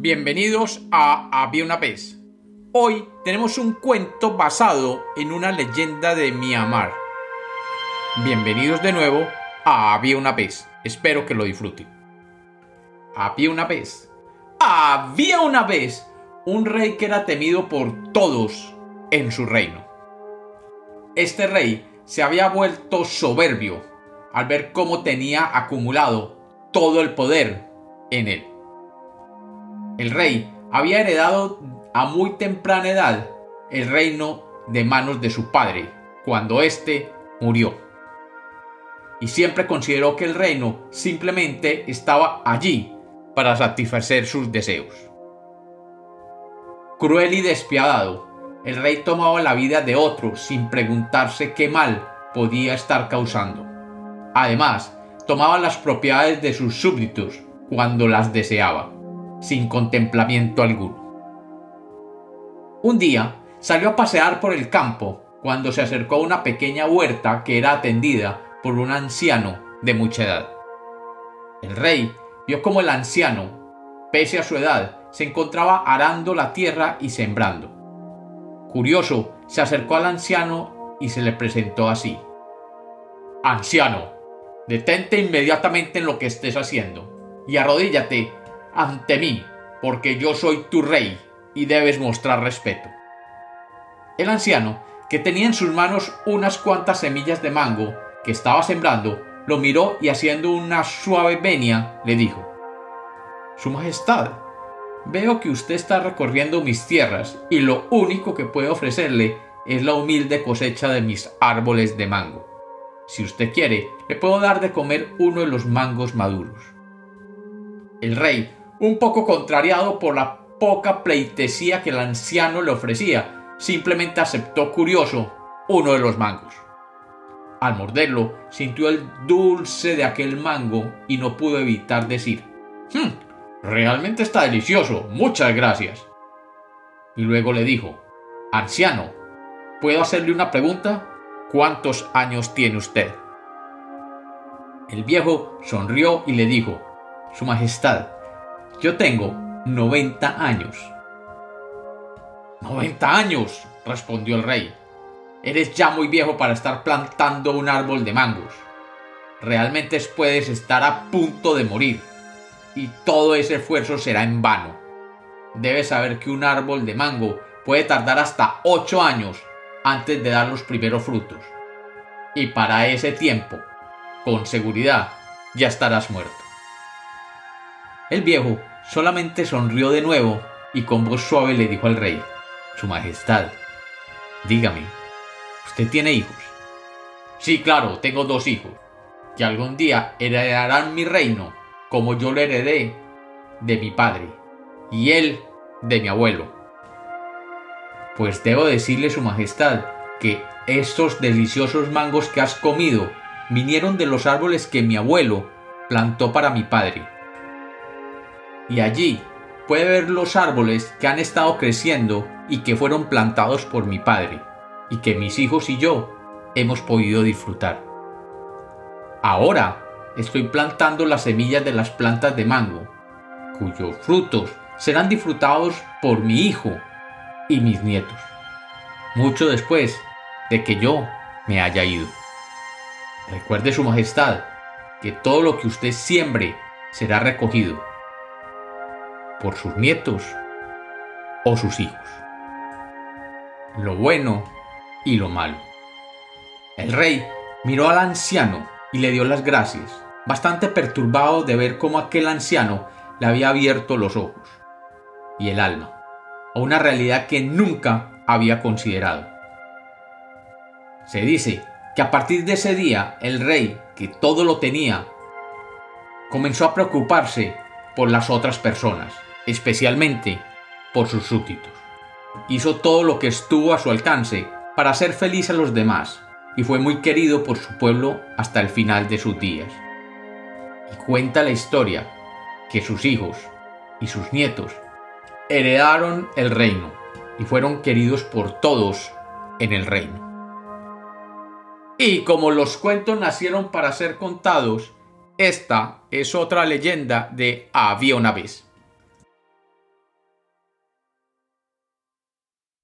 Bienvenidos a Había una vez. Hoy tenemos un cuento basado en una leyenda de Myanmar. Bienvenidos de nuevo a Había una vez. Espero que lo disfruten. Había una vez. Había una vez un rey que era temido por todos en su reino. Este rey se había vuelto soberbio al ver cómo tenía acumulado todo el poder en él. El rey había heredado a muy temprana edad el reino de manos de su padre, cuando éste murió. Y siempre consideró que el reino simplemente estaba allí para satisfacer sus deseos. Cruel y despiadado, el rey tomaba la vida de otro sin preguntarse qué mal podía estar causando. Además, tomaba las propiedades de sus súbditos cuando las deseaba sin contemplamiento alguno. Un día salió a pasear por el campo cuando se acercó a una pequeña huerta que era atendida por un anciano de mucha edad. El rey vio como el anciano, pese a su edad, se encontraba arando la tierra y sembrando. Curioso, se acercó al anciano y se le presentó así. Anciano, detente inmediatamente en lo que estés haciendo y arrodíllate ante mí, porque yo soy tu rey y debes mostrar respeto. El anciano, que tenía en sus manos unas cuantas semillas de mango que estaba sembrando, lo miró y haciendo una suave venia le dijo, Su Majestad, veo que usted está recorriendo mis tierras y lo único que puedo ofrecerle es la humilde cosecha de mis árboles de mango. Si usted quiere, le puedo dar de comer uno de los mangos maduros. El rey un poco contrariado por la poca pleitesía que el anciano le ofrecía, simplemente aceptó curioso uno de los mangos. Al morderlo, sintió el dulce de aquel mango y no pudo evitar decir, hmm, realmente está delicioso, muchas gracias. Y luego le dijo, Anciano, ¿puedo hacerle una pregunta? ¿Cuántos años tiene usted? El viejo sonrió y le dijo, Su Majestad, yo tengo 90 años. 90 años, respondió el rey. Eres ya muy viejo para estar plantando un árbol de mangos. Realmente puedes estar a punto de morir. Y todo ese esfuerzo será en vano. Debes saber que un árbol de mango puede tardar hasta 8 años antes de dar los primeros frutos. Y para ese tiempo, con seguridad, ya estarás muerto. El viejo solamente sonrió de nuevo y con voz suave le dijo al rey, Su Majestad, dígame, ¿usted tiene hijos? Sí, claro, tengo dos hijos, que algún día heredarán mi reino, como yo lo heredé de mi padre, y él de mi abuelo. Pues debo decirle, Su Majestad, que estos deliciosos mangos que has comido vinieron de los árboles que mi abuelo plantó para mi padre y allí puede ver los árboles que han estado creciendo y que fueron plantados por mi padre, y que mis hijos y yo hemos podido disfrutar. Ahora estoy plantando las semillas de las plantas de mango, cuyos frutos serán disfrutados por mi hijo y mis nietos, mucho después de que yo me haya ido. Recuerde Su Majestad que todo lo que usted siembre será recogido por sus nietos o sus hijos. Lo bueno y lo malo. El rey miró al anciano y le dio las gracias, bastante perturbado de ver cómo aquel anciano le había abierto los ojos y el alma a una realidad que nunca había considerado. Se dice que a partir de ese día el rey, que todo lo tenía, comenzó a preocuparse por las otras personas especialmente por sus súbditos. Hizo todo lo que estuvo a su alcance para hacer feliz a los demás y fue muy querido por su pueblo hasta el final de sus días. Y cuenta la historia que sus hijos y sus nietos heredaron el reino y fueron queridos por todos en el reino. Y como los cuentos nacieron para ser contados, esta es otra leyenda de Había.